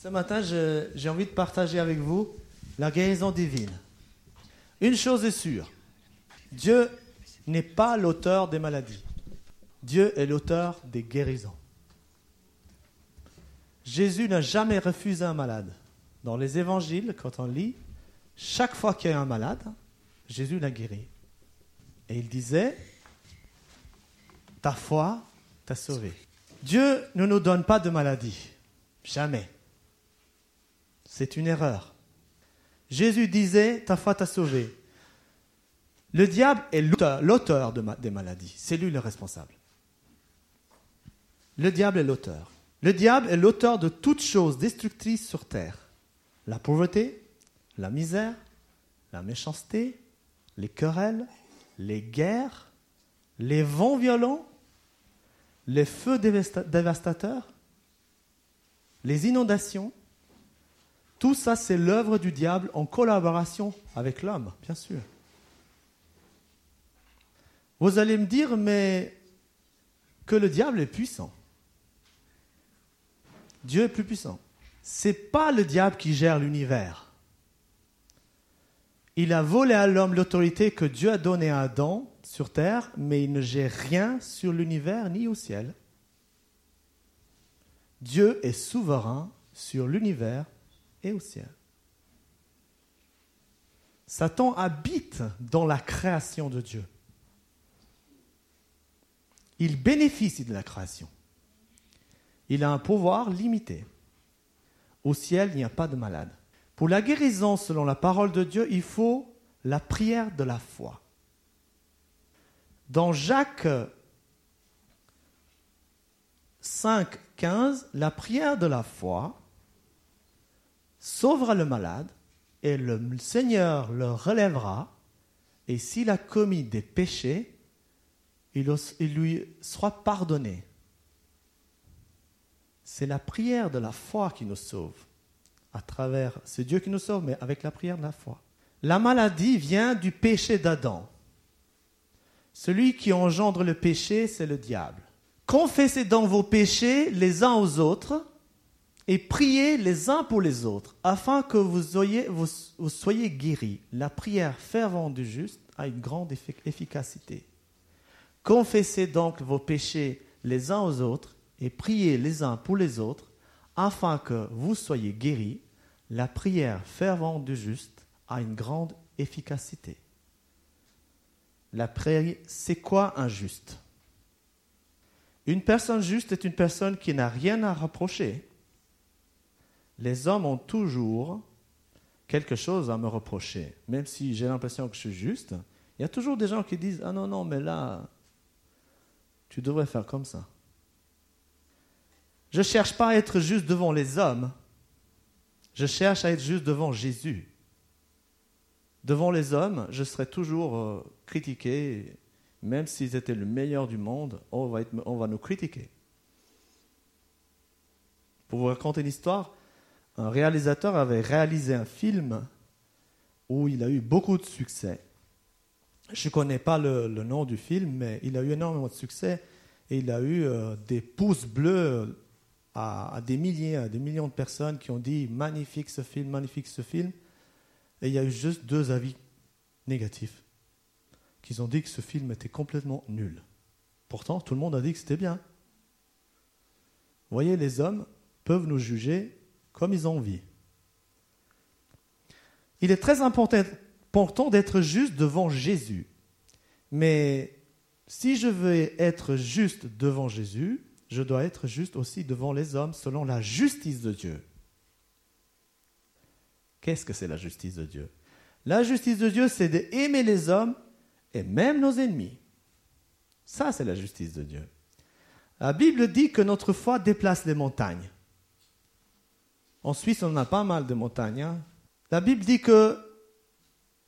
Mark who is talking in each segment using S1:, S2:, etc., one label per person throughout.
S1: Ce matin, j'ai envie de partager avec vous la guérison divine. Une chose est sûre, Dieu n'est pas l'auteur des maladies. Dieu est l'auteur des guérisons. Jésus n'a jamais refusé un malade. Dans les évangiles, quand on lit, chaque fois qu'il y a un malade, Jésus l'a guéri. Et il disait, ta foi t'a sauvé. Dieu ne nous donne pas de maladie. Jamais. C'est une erreur. Jésus disait, ta foi t'a sauvé. Le diable est l'auteur- des maladies. C'est lui le responsable. Le diable est l'auteur. Le diable est l'auteur de toutes choses destructrices sur terre. La pauvreté, la misère, la méchanceté, les querelles, les guerres, les vents violents, les feux dévasta- dévastateurs, les inondations. Tout ça, c'est l'œuvre du diable en collaboration avec l'homme, bien sûr. Vous allez me dire, mais que le diable est puissant. Dieu est plus puissant. C'est pas le diable qui gère l'univers. Il a volé à l'homme l'autorité que Dieu a donnée à Adam sur terre, mais il ne gère rien sur l'univers ni au ciel. Dieu est souverain sur l'univers au ciel. Satan habite dans la création de Dieu. Il bénéficie de la création. Il a un pouvoir limité. Au ciel, il n'y a pas de malade. Pour la guérison, selon la parole de Dieu, il faut la prière de la foi. Dans Jacques 5, 15, la prière de la foi sauvera le malade et le Seigneur le relèvera. Et s'il a commis des péchés, il, lui sera pardonné. C'est la prière de la foi qui nous sauve. À travers, c'est Dieu qui nous sauve, mais avec la prière de la foi. La maladie vient du péché d'Adam. Celui qui engendre le péché, c'est le diable. Confessez donc vos péchés les uns aux autres et priez les uns pour les autres, afin que vous, soyez, guéris. La prière fervente du juste a une grande effi- efficacité. Confessez donc vos péchés les uns aux autres et priez les uns pour les autres, afin que vous soyez guéris. La prière fervente du juste a une grande efficacité. La prière, c'est quoi un juste? Une personne juste est une personne qui n'a rien à reprocher. Les hommes ont toujours quelque chose à me reprocher. Même si j'ai l'impression que je suis juste, il y a toujours des gens qui disent Ah non, non, mais là, tu devrais faire comme ça. Je ne cherche pas à être juste devant les hommes. Je cherche à être juste devant Jésus. Devant les hommes, je serai toujours euh, critiqué, même s'ils étaient le meilleur du monde, on va, être- on va nous critiquer. Pour vous raconter une histoire, un réalisateur avait réalisé un film où il a eu beaucoup de succès. Je ne connais pas le, nom du film, mais il a eu énormément de succès et il a eu euh, des pouces bleus à, à des milliers, à des millions de personnes qui ont dit magnifique ce film, magnifique ce film. Et il y a eu juste deux avis négatifs qui ont dit que ce film était complètement nul. Pourtant, tout le monde a dit que c'était bien. Vous voyez, les hommes peuvent nous juger comme ils ont envie. Il est très important d'être juste devant Jésus. Mais si je veux être juste devant Jésus, je dois être juste aussi devant les hommes selon la justice de Dieu. Qu'est-ce que c'est la justice de Dieu? La justice de Dieu, c'est d'aimer les hommes et même nos ennemis. Ça, c'est la justice de Dieu. La Bible dit que notre foi déplace les montagnes. En Suisse, on a pas mal de montagnes. hein. La Bible dit que,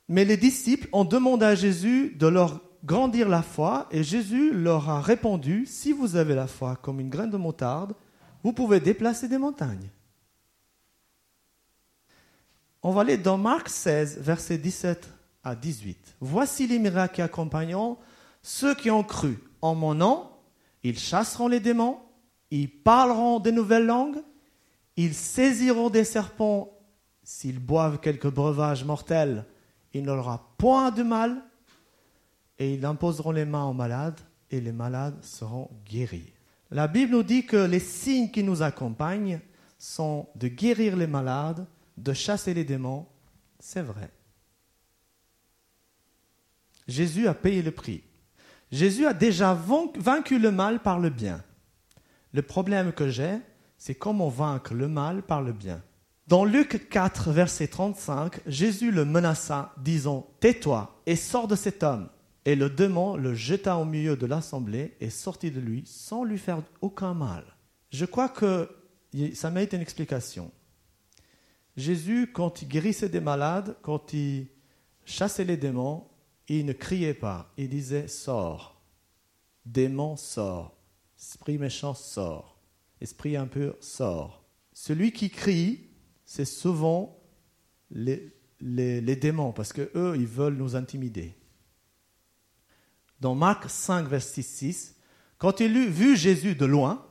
S1: mais les disciples ont demandé à Jésus de leur grandir la foi, et Jésus leur a répondu, si vous avez la foi comme une graine de moutarde, vous pouvez déplacer des montagnes. On va aller dans Marc 16, versets 17 à 18. Voici les miracles qui accompagnent ceux qui ont cru. En mon nom, ils chasseront les démons, ils parleront de nouvelles langues, Ils saisiront des serpents s'ils boivent quelques breuvages mortels. Il n'aura point de mal et ils imposeront les mains aux malades et les malades seront guéris. La Bible nous dit que les signes qui nous accompagnent sont de guérir les malades, de chasser les démons. C'est vrai. Jésus a payé le prix. Jésus a déjà vaincu le mal par le bien. Le problème que j'ai, c'est comment vaincre le mal par le bien. Dans Luc 4, verset 35, Jésus le menaça, disant Tais-toi et sors de cet homme. Et le démon le jeta au milieu de l'assemblée et sortit de lui sans lui faire aucun mal. Je crois que ça mérite une explication. Jésus, quand il guérissait des malades, quand il chassait les démons, il ne criait pas, il disait Sors. Démon, sort. Esprit méchant, sort. Esprit impur, sort. Celui qui crie, c'est souvent les, démons, parce qu'eux, ils veulent nous intimider. Dans Marc 5, verset 6, quand il eut vu Jésus de loin,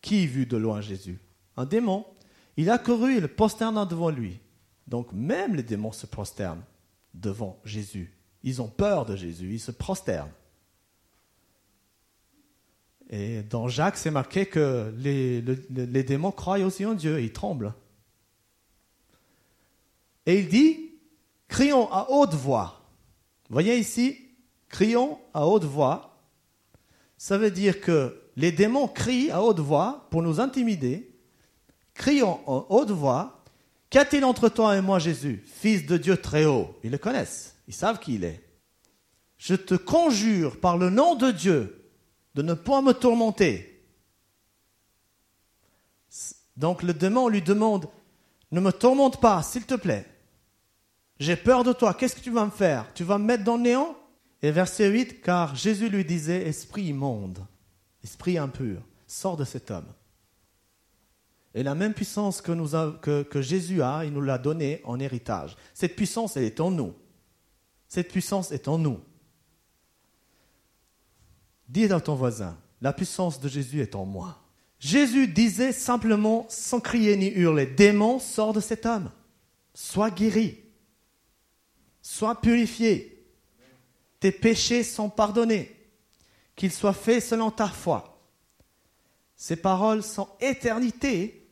S1: qui vu de loin Jésus? Un démon. Il a couru et le prosterna devant lui. Donc même les démons se prosternent devant Jésus. Ils ont peur de Jésus, ils se prosternent. Et dans Jacques, c'est marqué que les, démons croient aussi en Dieu, ils tremblent. Et il dit, crions à haute voix. voyez ici, crions à haute voix. Ça veut dire que les démons crient à haute voix pour nous intimider. Crions à haute voix. Qu'a-t-il entre toi et moi, Jésus, Fils de Dieu très haut? Ils le connaissent, ils savent qui il est. Je te conjure par le nom de Dieu de ne point me tourmenter. Donc le démon lui demande, ne me tourmente pas, s'il te plaît. J'ai peur de toi, qu'est-ce que tu vas me faire? Tu vas me mettre dans le néant? Et verset 8, car Jésus lui disait, Esprit immonde, esprit impur, sors de cet homme. Et la même puissance que, Jésus a, il nous l'a donnée en héritage. Cette puissance, elle est en nous. Cette puissance est en nous. Dis à ton voisin, la puissance de Jésus est en moi. Jésus disait simplement, sans crier ni hurler, démon, sors de cet homme. Sois guéri. Sois purifié. Tes péchés sont pardonnés. Qu'ils soient faits selon ta foi. Ces paroles sont éternité.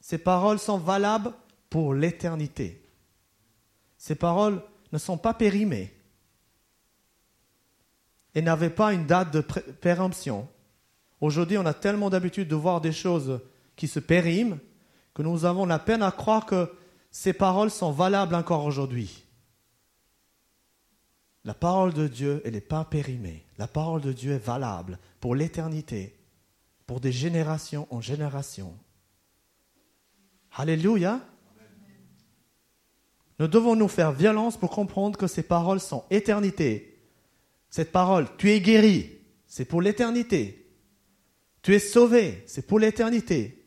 S1: Ces paroles sont valables pour l'éternité. Ces paroles ne sont pas périmées et n'avaient pas une date de péremption. Aujourd'hui, on a tellement d'habitude de voir des choses qui se périment que nous avons la peine à croire que ces paroles sont valables encore aujourd'hui. La parole de Dieu, elle n'est pas périmée. La parole de Dieu est valable pour l'éternité, pour des générations en générations. Alléluia. Nous devons nous faire violence pour comprendre que ces paroles sont éternité. Cette parole, tu es guéri, c'est pour l'éternité. Tu es sauvé, c'est pour l'éternité.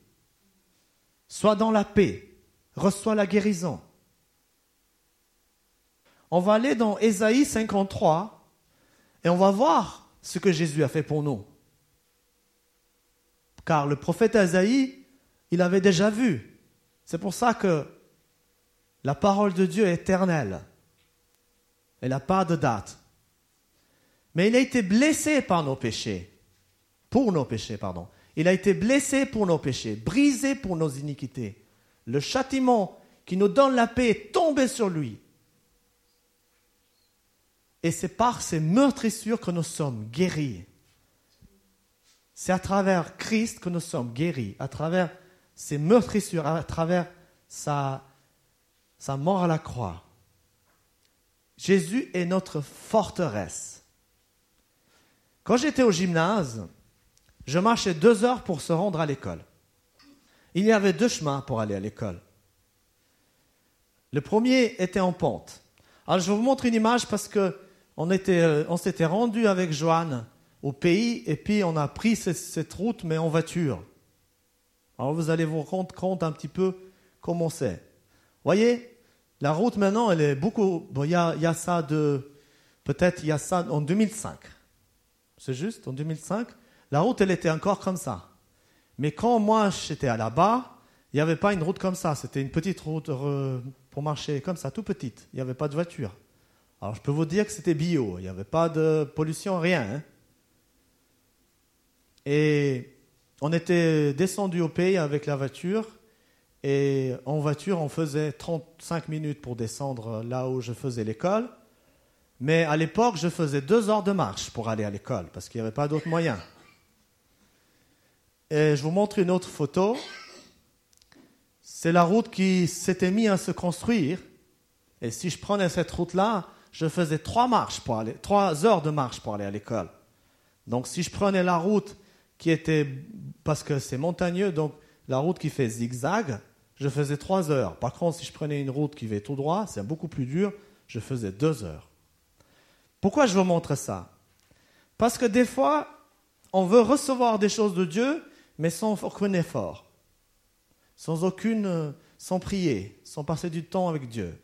S1: Sois dans la paix, reçois la guérison. On va aller dans Ésaïe 53 et on va voir ce que Jésus a fait pour nous. Car le prophète Ésaïe, il avait déjà vu. C'est pour ça que la parole de Dieu est éternelle. Elle n'a pas de date. Mais il a été blessé par nos péchés. Pour nos péchés, pardon. Il a été blessé pour nos péchés, brisé pour nos iniquités. Le châtiment qui nous donne la paix est tombé sur lui. Et c'est par ces meurtrissures que nous sommes guéris. C'est à travers Christ que nous sommes guéris, à travers ces meurtrissures, à travers sa mort à la croix. Jésus est notre forteresse. Quand j'étais au gymnase, je marchais deux heures pour se rendre à l'école. Il y avait deux chemins pour aller à l'école. Le premier était en pente. Alors je vous montre une image parce que on, était, euh, on s'était rendu avec Joanne au pays et puis on a pris cette, route mais en voiture. Alors vous allez vous rendre compte un petit peu comment c'est. Voyez, la route maintenant, elle est beaucoup. Bon, il y a, y a ça de. Peut-être il y a ça en 2005. C'est juste, en 2005. La route, elle était encore comme ça. Mais quand moi j'étais à là-bas, il n'y avait pas une route comme ça. C'était une petite route pour marcher comme ça, tout petite. Il n'y avait pas de voiture. Alors je peux vous dire que c'était bio. Il n'y avait pas de pollution, rien. Hein. Et on était descendu au pays avec la voiture. Et en voiture, on faisait 35 minutes pour descendre là où je faisais l'école. Mais à l'époque, je faisais deux heures de marche pour aller à l'école parce qu'il n'y avait pas d'autre moyen. Et je vous montre une autre photo. C'est la route qui s'était mise à se construire. Et si je prenais cette route-là, je faisais trois marches pour aller, trois heures de marche pour aller à l'école. Donc si je prenais la route qui était, parce que c'est montagneux, donc la route qui fait zigzag, je faisais trois heures. Par contre, si je prenais une route qui fait tout droit, c'est beaucoup plus dur, je faisais deux heures. Pourquoi je vous montre ça? Parce que des fois, on veut recevoir des choses de Dieu, mais sans aucun effort, sans aucune, sans prier, sans passer du temps avec Dieu.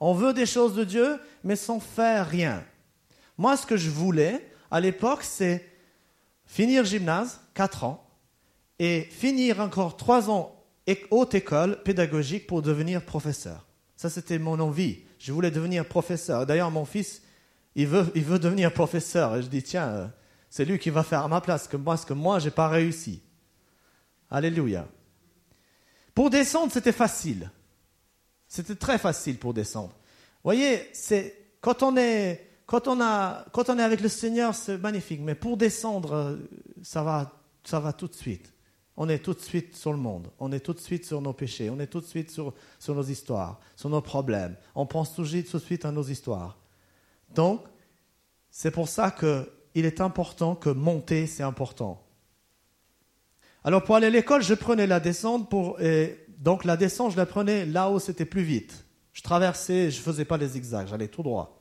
S1: On veut des choses de Dieu, mais sans faire rien. Moi, ce que je voulais à l'époque, c'est finir gymnase, 4 ans, et finir encore 3 ans haute école pédagogique pour devenir professeur. Ça, c'était mon envie. Je voulais devenir professeur. D'ailleurs, mon fils, il veut, il veut devenir professeur. Et je dis, tiens, euh, c'est lui qui va faire à ma place, que moi, parce que moi, je n'ai pas réussi. Alléluia. Pour descendre, c'était facile. C'était très facile pour descendre. Vous voyez, c'est quand on est quand on a quand on est avec le Seigneur, c'est magnifique. Mais pour descendre, ça va ça va tout de suite. On est tout de suite sur le monde. On est tout de suite sur nos péchés. On est tout de suite sur, sur nos histoires, sur nos problèmes. On pense tout de suite à nos histoires. Donc, c'est pour ça qu'il est important que monter, c'est important. Alors, pour aller à l'école, je prenais la descente pour, donc la descente, je la prenais là où c'était plus vite. Je traversais, je ne faisais pas les zigzags, j'allais tout droit.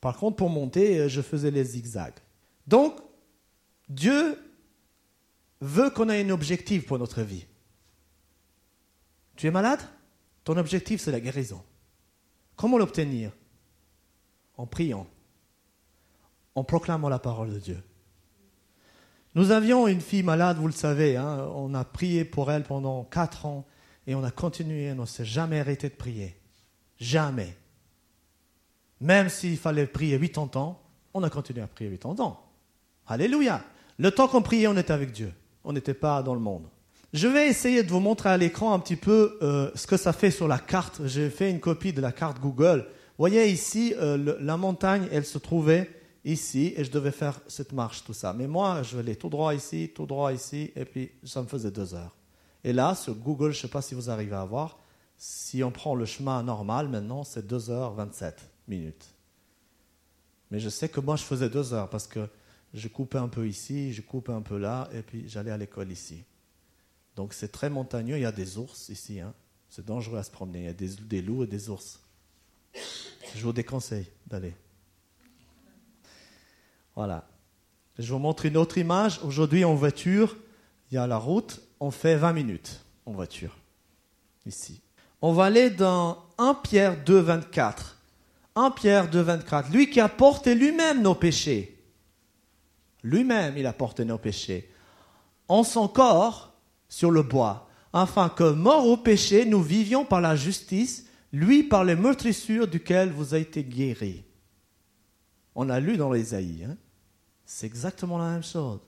S1: Par contre, pour monter, euh, je faisais les zigzags. Donc, Dieu veut qu'on ait un objectif pour notre vie. Tu es malade? Ton objectif, c'est la guérison. Comment l'obtenir? En priant, en proclamant la parole de Dieu. Nous avions une fille malade, vous le savez, hein. on a prié pour elle pendant quatre ans et on a continué, on ne s'est jamais arrêté de prier. Jamais. Même s'il fallait prier 80 ans, on a continué à prier 80 ans. Alléluia. Le temps qu'on priait, on était avec Dieu. On n'était pas dans le monde. Je vais essayer de vous montrer à l'écran un petit peu euh, ce que ça fait sur la carte. J'ai fait une copie de la carte Google. Voyez ici, euh, la montagne, elle se trouvait ici et je devais faire cette marche, tout ça. Mais moi, je vais aller tout droit ici, tout droit ici, et puis ça me faisait deux heures. Et là, sur Google, je ne sais pas si vous arrivez à voir, si on prend le chemin normal maintenant, c'est 2h27 minutes. Mais je sais que moi, je faisais 2 heures parce que je coupais un peu ici, je coupais un peu là, et puis j'allais à l'école ici. Donc c'est très montagneux, il y a des ours ici. Hein. C'est dangereux à se promener, il y a des loups et des ours. Je vous déconseille d'aller. Voilà. Je vous montre une autre image. Aujourd'hui, en voiture, il y a la route on fait 20 minutes en voiture. Ici. On va aller dans 1 Pierre 2, 24. 1 Pierre 2, 24. Lui qui a porté lui-même nos péchés. Lui-même, il a porté nos péchés. En son corps sur le bois. Afin que, mort au péché, nous vivions par la justice, lui par les meurtrissures duquel vous avez été guéris. On a lu dans l'Ésaïe. Hein? C'est exactement la même chose.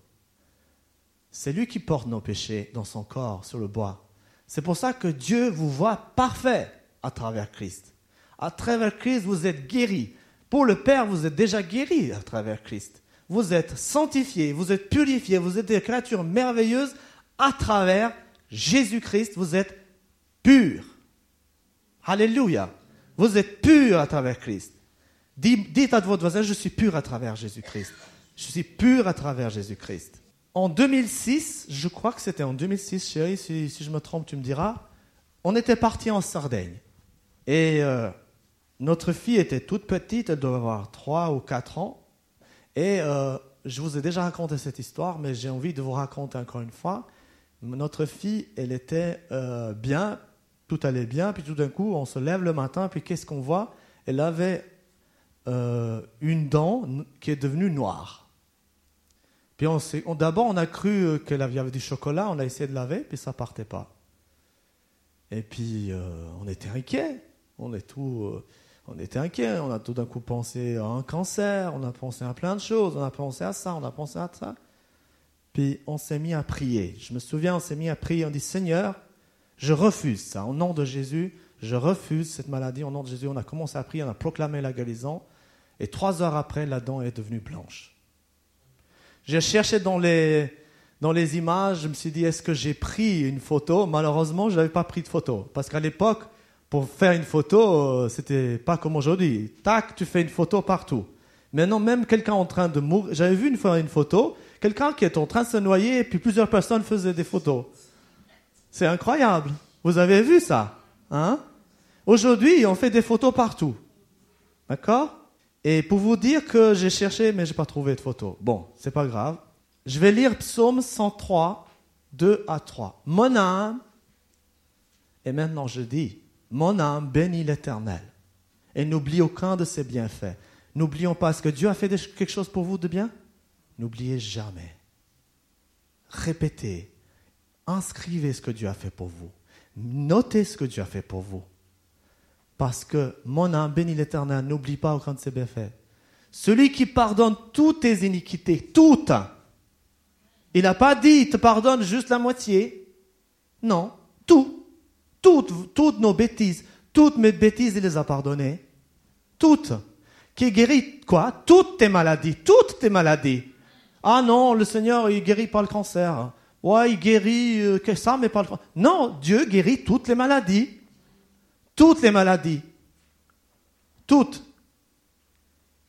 S1: C'est lui qui porte nos péchés dans son corps sur le bois. C'est pour ça que Dieu vous voit parfait à travers Christ. À travers Christ, vous êtes guéri. Pour le Père, vous êtes déjà guéri à travers Christ. Vous êtes sanctifié, vous êtes purifié, vous êtes des créatures merveilleuses à travers Jésus-Christ. Vous êtes pur. Alléluia. Vous êtes pur à travers Christ. Dites à votre voisin, je suis pur à travers Jésus-Christ. Je suis pur à travers Jésus-Christ. En 2006, je crois que c'était en 2006, chérie, si, je me trompe, tu me diras, on était parti en Sardaigne. Et euh, notre fille était toute petite, elle devait avoir 3 ou 4 ans. Et euh, je vous ai déjà raconté cette histoire, mais j'ai envie de vous raconter encore une fois. Notre fille, elle était euh, bien, tout allait bien, puis tout d'un coup, on se lève le matin, puis qu'est-ce qu'on voit? Elle avait une dent qui est devenue noire. Puis on, on d'abord, on a cru qu'il y avait du chocolat, on a essayé de laver, puis ça partait pas. Et puis, euh, on était inquiet. On, tout, euh, on était inquiet. On a tout d'un coup pensé à un cancer, on a pensé à plein de choses, on a pensé à ça, on a pensé à ça. Puis on s'est mis à prier. Je me souviens, on s'est mis à prier, on dit Seigneur, je refuse ça. Au nom de Jésus, je refuse cette maladie. Au nom de Jésus, on a commencé à prier, on a proclamé la guérison. Et trois heures après, la dent est devenue blanche. J'ai cherché dans les, dans les images, je me suis dit, est-ce que j'ai pris une photo? Malheureusement, je n'avais pas pris de photo. Parce qu'à l'époque, pour faire une photo, euh, c'était pas comme aujourd'hui. Tac, tu fais une photo partout. Maintenant, même quelqu'un en train de mourir. J'avais vu une fois une photo, quelqu'un qui est en train de se noyer, et puis plusieurs personnes faisaient des photos. C'est incroyable. Vous avez vu ça hein? Aujourd'hui, on fait des photos partout. D'accord? Et pour vous dire que j'ai cherché, mais je n'ai pas trouvé de photo. Bon, c'est pas grave. Je vais lire Psaume 103, 2 à 3. Mon âme, et maintenant je dis, mon âme bénit l'Éternel et n'oublie aucun de ses bienfaits. N'oublions pas, ce que Dieu a fait quelque chose pour vous de bien? N'oubliez jamais. Répétez, inscrivez ce que Dieu a fait pour vous. Notez ce que Dieu a fait pour vous. Parce que mon âme bénit l'Éternel, n'oublie pas aucun de ses bienfaits. Celui qui pardonne toutes tes iniquités, toutes, il n'a pas dit, il te pardonne juste la moitié. Non, tout. Toutes, toutes nos bêtises. Toutes mes bêtises, il les a pardonnées. Toutes. Qui guérit quoi? Toutes tes maladies. Toutes tes maladies. Ah non, le Seigneur, il guérit pas le cancer. Ouais, il guérit euh, que ça, mais pas le. Non, Dieu guérit toutes les maladies. Toutes les maladies. Toutes.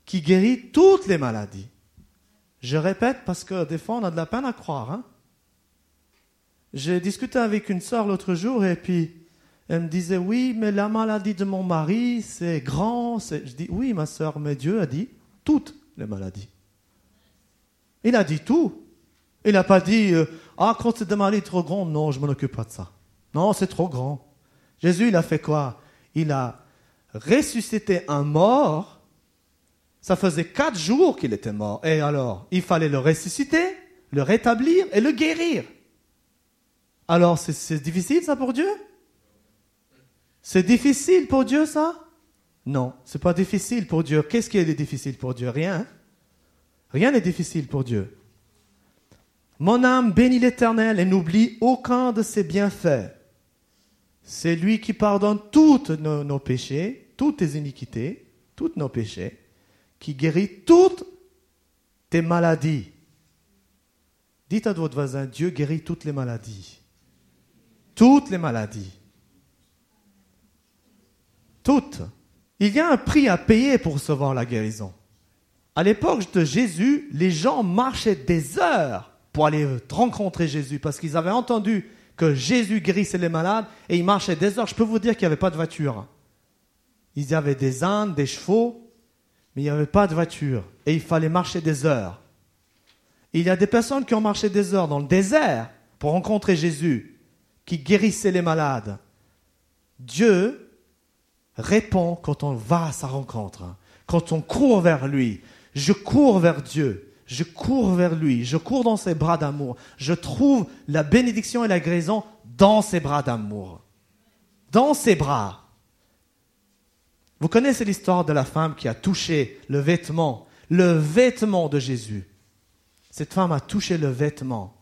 S1: Qui guérit toutes les maladies. Je répète parce que des fois on a de la peine à croire. Hein. J'ai discuté avec une sœur l'autre jour et puis elle me disait oui, mais la maladie de mon mari c'est grand. Je dis oui, ma sœur, mais Dieu a dit toutes les maladies. Il a dit tout. Il n'a pas dit euh, ah quand c'est des maladies trop grandes, non, je m'en occupe pas de ça. Non, c'est trop grand. Jésus, il a fait quoi? Il a ressuscité un mort ça faisait quatre jours qu'il était mort. Et alors, il fallait le ressusciter, le rétablir et le guérir. Alors, c'est difficile ça pour Dieu? C'est difficile pour Dieu ça? Non, c'est pas difficile pour Dieu. Qu'est-ce qui est difficile pour Dieu? Rien. Rien n'est difficile pour Dieu. Mon âme bénit l'Éternel et n'oublie aucun de ses bienfaits. C'est lui qui pardonne toutes nos péchés, toutes tes iniquités, tous nos péchés qui guérit toutes tes maladies. Dites à votre voisin, Dieu guérit toutes les maladies. Toutes les maladies. Toutes. Il y a un prix à payer pour recevoir la guérison. À l'époque de Jésus, les gens marchaient des heures pour aller rencontrer Jésus parce qu'ils avaient entendu que Jésus guérissait les malades et ils marchaient des heures. Je peux vous dire qu'il n'y avait pas de voiture. Il y avait des ânes, des chevaux, mais il n'y avait pas de voiture et il fallait marcher des heures. il y a des personnes qui ont marché des heures dans le désert pour rencontrer Jésus, qui guérissait les malades. Dieu répond quand on va à sa rencontre, quand on court vers lui. Je cours vers Dieu, je cours vers lui, je cours dans ses bras d'amour. Je trouve la bénédiction et la guérison dans ses bras d'amour. Dans ses bras. Vous connaissez l'histoire de la femme qui a touché le vêtement, le vêtement de Jésus. Cette femme a touché le vêtement.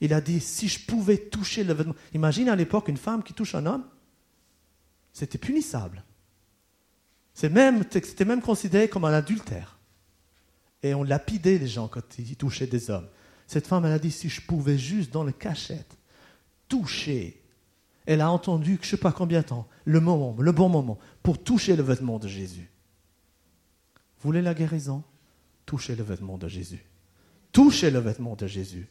S1: Il a dit, si je pouvais toucher le vêtement. Imagine à l'époque une femme qui touche un homme. C'était punissable. C'était même, même considéré comme un adultère. Et on lapidait les gens quand ils touchaient des hommes. Cette femme, elle a dit, si je pouvais juste dans le cachette toucher elle a entendu, je ne sais pas combien de temps, le moment, le bon moment, pour toucher le vêtement de Jésus. Vous voulez la guérison? Touchez le vêtement de Jésus. Touchez le vêtement de Jésus.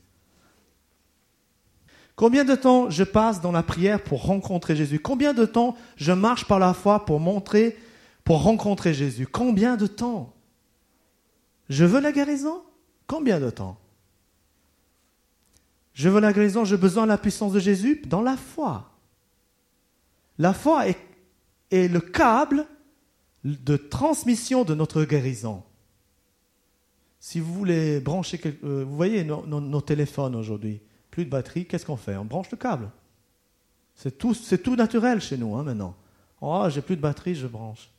S1: Combien de temps je passe dans la prière pour rencontrer Jésus? Combien de temps je marche par la foi pour montrer, pour rencontrer Jésus? Combien de temps? Je veux la guérison? Combien de temps? Je veux la guérison, j'ai besoin de la puissance de Jésus dans la foi. La foi est, le câble de transmission de notre guérison. Si vous voulez brancher, quelque- euh, vous voyez nos, téléphones aujourd'hui, plus de batterie, qu'est-ce qu'on fait? On branche le câble. C'est tout, c'est tout naturel chez nous hein, maintenant. Oh, j'ai plus de batterie, je branche.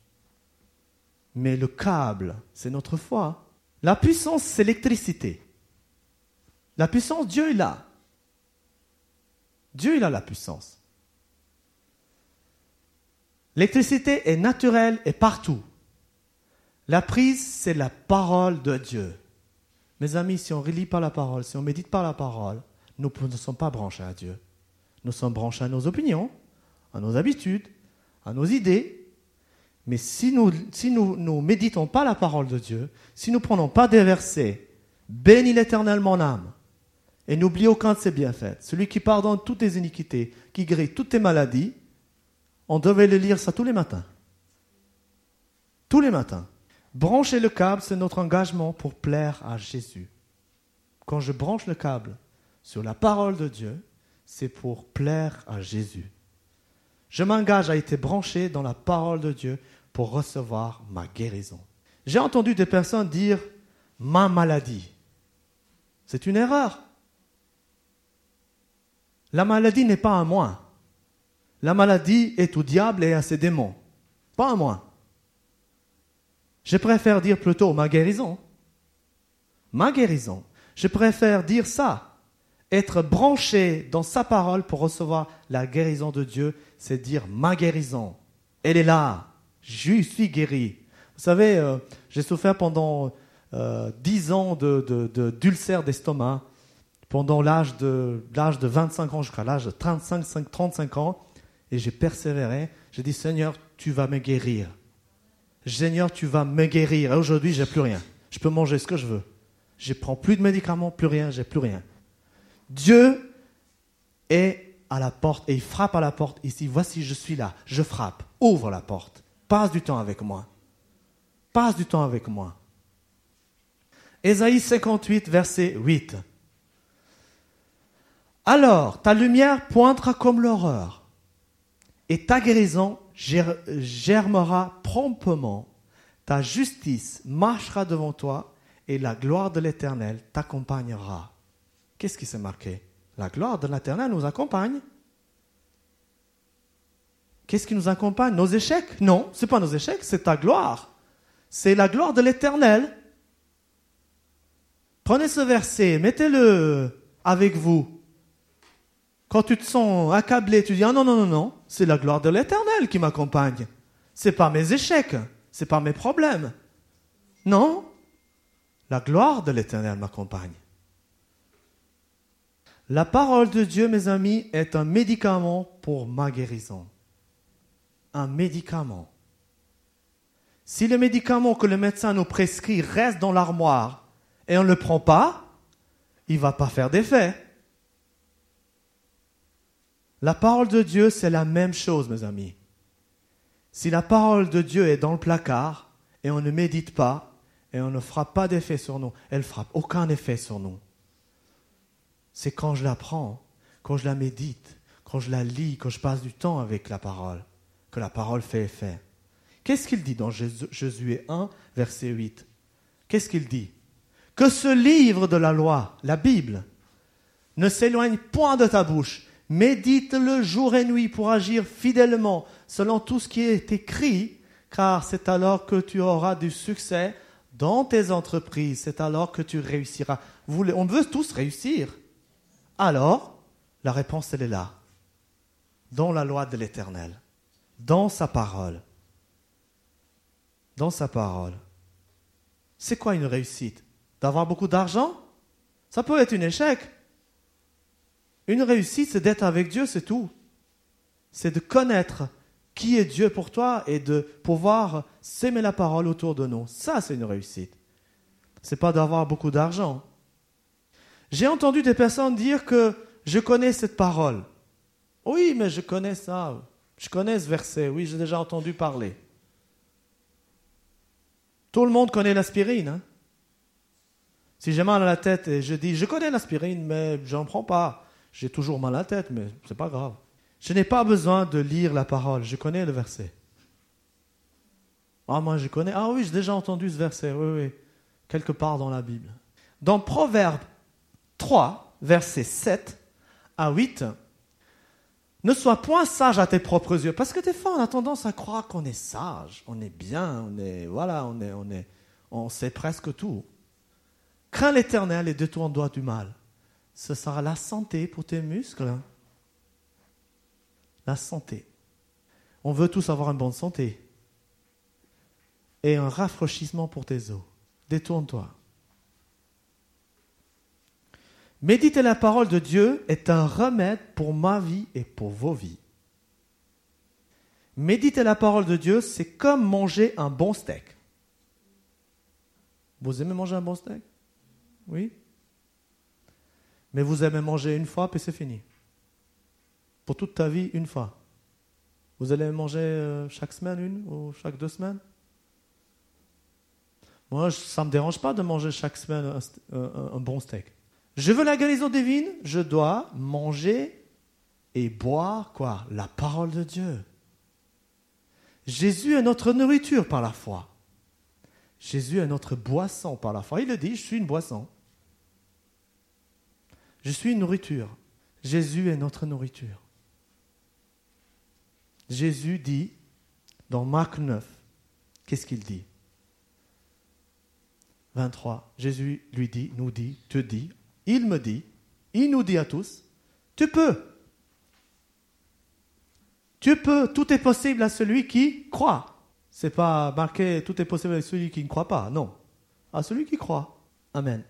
S1: Mais le câble, c'est notre foi. La puissance, c'est l'électricité. La puissance, Dieu il a. Dieu il a la puissance. L'électricité est naturelle et partout. La prise, c'est la parole de Dieu. Mes amis, si on ne relit pas la parole, si on ne médite pas la parole, nous ne sommes pas branchés à Dieu. Nous sommes branchés à nos opinions, à nos habitudes, à nos idées. Mais si nous si nous, méditons pas la parole de Dieu, si nous prenons pas des versets, bénis l'Éternel mon âme, et n'oublie aucun de ses bienfaits, celui qui pardonne toutes tes iniquités, qui guérit toutes tes maladies, on devait le lire ça tous les matins. Tous les matins. Brancher le câble, c'est notre engagement pour plaire à Jésus. Quand je branche le câble sur la parole de Dieu, c'est pour plaire à Jésus. Je m'engage à être branché dans la parole de Dieu pour recevoir ma guérison. J'ai entendu des personnes dire ma maladie. C'est une erreur. La maladie n'est pas à moi. La maladie est au diable et à ses démons, pas à moi. Je préfère dire plutôt ma guérison. Ma guérison. Je préfère dire ça. Être branché dans sa parole pour recevoir la guérison de Dieu, c'est dire ma guérison. Elle est là. Je suis guéri. Vous savez, euh, j'ai souffert pendant euh, 10 ans de, de, d'estomac, pendant l'âge de, de 25 ans jusqu'à l'âge de 35, 5, 35 ans, et j'ai persévéré. J'ai dit, Seigneur, tu vas me guérir. Seigneur, tu vas me guérir. Et aujourd'hui, j'ai plus rien. Je peux manger ce que je veux. Je prends plus de médicaments, plus rien, j'ai plus rien. Dieu est à la porte et il frappe à la porte ici. Voici, je suis là. Je frappe. Ouvre la porte. Passe du temps avec moi. Passe du temps avec moi. Ésaïe 58, verset 8. Alors ta lumière pointera comme l'horreur, et ta guérison ger- germera promptement. Ta justice marchera devant toi, et la gloire de l'Éternel t'accompagnera. Qu'est-ce qui s'est marqué? La gloire de l'Éternel nous accompagne. Qu'est-ce qui nous accompagne? Nos échecs? Non, ce n'est pas nos échecs, c'est ta gloire. C'est la gloire de l'Éternel. Prenez ce verset, mettez-le avec vous. Quand tu te sens accablé, tu dis ah non non non non, c'est la gloire de l'Éternel qui m'accompagne. C'est pas mes échecs, c'est pas mes problèmes. Non, la gloire de l'Éternel m'accompagne. La parole de Dieu, mes amis, est un médicament pour ma guérison. Un médicament. Si le médicament que le médecin nous prescrit reste dans l'armoire et on ne le prend pas, il ne va pas faire d'effet. La parole de Dieu, c'est la même chose, mes amis. Si la parole de Dieu est dans le placard et on ne médite pas et on ne frappe pas d'effet sur nous, elle frappe aucun effet sur nous. C'est quand je la prends, quand je la médite, quand je la lis, quand je passe du temps avec la parole, que la parole fait effet. Qu'est-ce qu'il dit dans Josué 1, verset 8 Qu'est-ce qu'il dit? Que ce livre de la loi, la Bible, ne s'éloigne point de ta bouche. Médite-le jour et nuit pour agir fidèlement selon tout ce qui est écrit, car c'est alors que tu auras du succès dans tes entreprises, c'est alors que tu réussiras. On veut tous réussir. Alors, la réponse, elle est là, dans la loi de l'Éternel, dans sa parole. Dans sa parole. C'est quoi une réussite? D'avoir beaucoup d'argent? Ça peut être un échec. Une réussite, c'est d'être avec Dieu, c'est tout. C'est de connaître qui est Dieu pour toi et de pouvoir s'aimer la parole autour de nous. Ça, c'est une réussite. C'est pas d'avoir beaucoup d'argent. J'ai entendu des personnes dire que je connais cette parole. Oui, mais je connais ça. Je connais ce verset. Oui, j'ai déjà entendu parler. Tout le monde connaît l'aspirine. hein. Si j'ai mal à la tête et je dis je connais l'aspirine, mais j'en prends pas. J'ai toujours mal à la tête, mais c'est pas grave. Je n'ai pas besoin de lire la parole. Je connais le verset. Ah, moi je connais. Ah oui, j'ai déjà entendu ce verset. Oui, oui. quelque part dans la Bible. Dans Proverbe 3, versets 7 à 8, ne sois point sage à tes propres yeux, parce que des fois on a tendance à croire qu'on est sage, on est bien, on est voilà, on est, on est, on sait presque tout. Crains l'Éternel et détourne-toi du mal. Ce sera la santé pour tes muscles. La santé. On veut tous avoir une bonne santé. Et un rafraîchissement pour tes os. Détourne-toi. Méditer la parole de Dieu est un remède pour ma vie et pour vos vies. Méditer la parole de Dieu, c'est comme manger un bon steak. Vous aimez manger un bon steak? Oui Mais vous aimez manger une fois, puis c'est fini. Pour toute ta vie, une fois. Vous allez manger euh, chaque semaine une ou chaque deux semaines? Moi, ça ne me dérange pas de manger chaque semaine un, bon steak. Je veux la guérison divine, je dois manger et boire quoi La parole de Dieu. Jésus est notre nourriture par la foi. Jésus est notre boisson par la foi. Il le dit, je suis une boisson. Je suis une nourriture. Jésus est notre nourriture. Jésus dit dans Marc 9, qu'est-ce qu'il dit? 23. Jésus lui dit, nous dit, te dit, il me dit, il nous dit à tous, tu peux. Tu peux, tout est possible à celui qui croit. C'est pas marqué tout est possible à celui qui ne croit pas, non. À celui qui croit. Amen.